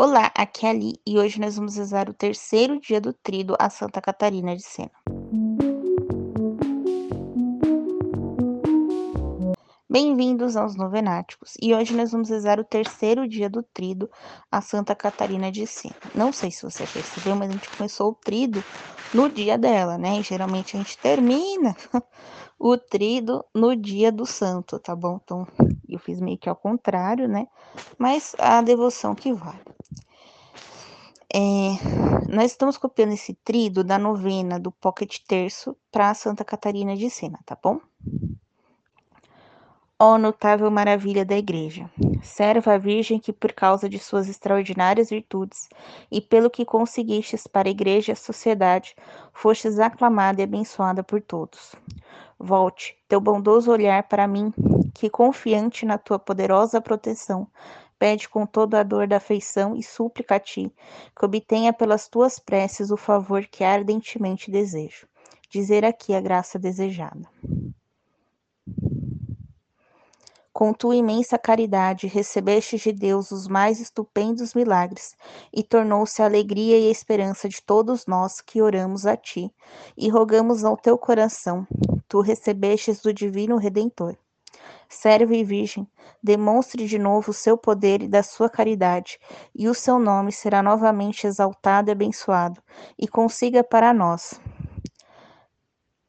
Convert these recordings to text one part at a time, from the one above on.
Olá, aqui é a Ali e hoje nós vamos rezar o terceiro dia do Trido a Santa Catarina de Sena. Bem-vindos aos Novenáticos e hoje nós vamos rezar o terceiro dia do Trido a Santa Catarina de Sena. Não sei se você percebeu, mas a gente começou o Trido no dia dela, né? E geralmente a gente termina o Trido no dia do Santo, tá bom? Então eu fiz meio que ao contrário, né? Mas a devoção que vale. É, nós estamos copiando esse trido da novena do Pocket Terço para Santa Catarina de Sena, tá bom? Ó notável maravilha da Igreja, serva a Virgem que, por causa de suas extraordinárias virtudes e pelo que conseguistes para a Igreja e a sociedade, fostes aclamada e abençoada por todos. Volte teu bondoso olhar para mim, que, confiante na tua poderosa proteção, pede com toda a dor da afeição e súplica a ti, que obtenha pelas tuas preces o favor que ardentemente desejo. Dizer aqui a graça desejada. Com tua imensa caridade, recebeste de Deus os mais estupendos milagres, e tornou-se a alegria e a esperança de todos nós que oramos a ti, e rogamos ao teu coração. Tu recebestes do Divino Redentor serva e virgem, demonstre de novo o seu poder e da sua caridade, e o seu nome será novamente exaltado e abençoado, e consiga para nós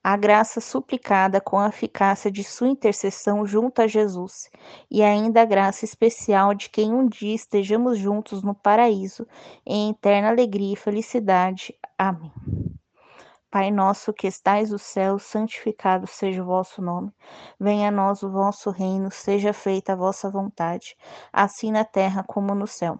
a graça suplicada com a eficácia de sua intercessão junto a Jesus, e ainda a graça especial de quem um dia estejamos juntos no paraíso, em eterna alegria e felicidade. Amém. Pai nosso que estais no céu, santificado seja o vosso nome. Venha a nós o vosso reino, seja feita a vossa vontade, assim na terra como no céu.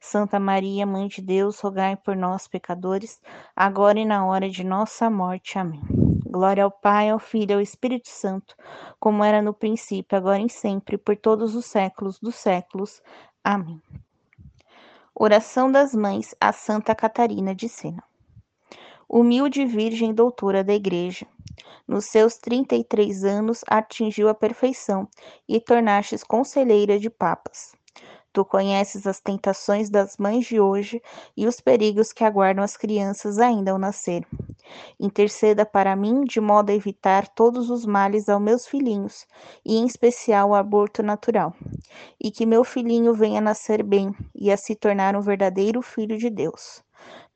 Santa Maria, Mãe de Deus, rogai por nós, pecadores, agora e na hora de nossa morte. Amém. Glória ao Pai, ao Filho e ao Espírito Santo, como era no princípio, agora e sempre, por todos os séculos dos séculos. Amém. Oração das Mães a Santa Catarina de Sena. Humilde Virgem Doutora da Igreja, nos seus 33 anos atingiu a perfeição e tornastes conselheira de papas. Tu conheces as tentações das mães de hoje e os perigos que aguardam as crianças ainda ao nascer. Interceda para mim de modo a evitar todos os males aos meus filhinhos, e em especial o aborto natural, e que meu filhinho venha nascer bem e a se tornar um verdadeiro filho de Deus.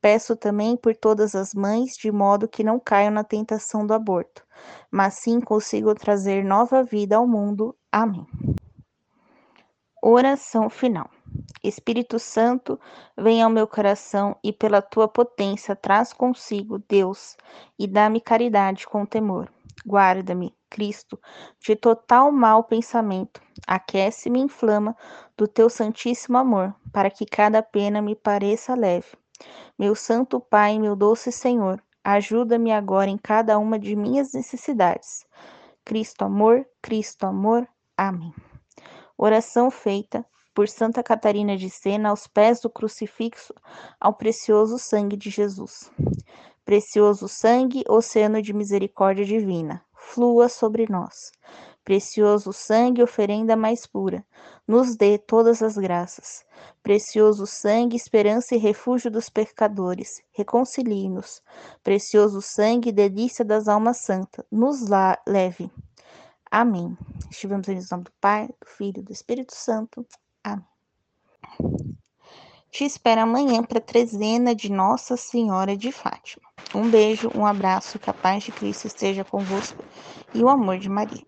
Peço também por todas as mães, de modo que não caiam na tentação do aborto, mas sim consigam trazer nova vida ao mundo. Amém. Oração final. Espírito Santo, vem ao meu coração e pela tua potência traz consigo, Deus, e dá-me caridade com temor. Guarda-me, Cristo, de total mau pensamento. Aquece-me e inflama do teu santíssimo amor, para que cada pena me pareça leve meu Santo Pai, meu doce Senhor, ajuda-me agora em cada uma de minhas necessidades. Cristo amor, Cristo amor. Amém. Oração feita por Santa Catarina de Sena aos pés do crucifixo ao precioso sangue de Jesus. Precioso sangue, oceano de misericórdia divina, flua sobre nós. Precioso sangue, oferenda mais pura, nos dê todas as graças. Precioso sangue, esperança e refúgio dos pecadores, reconcilie-nos. Precioso sangue, delícia das almas santas, nos leve. Amém. Estivemos em nome do Pai, do Filho e do Espírito Santo. Amém. Te espero amanhã para a trezena de Nossa Senhora de Fátima. Um beijo, um abraço, que a paz de Cristo esteja convosco e o amor de Maria.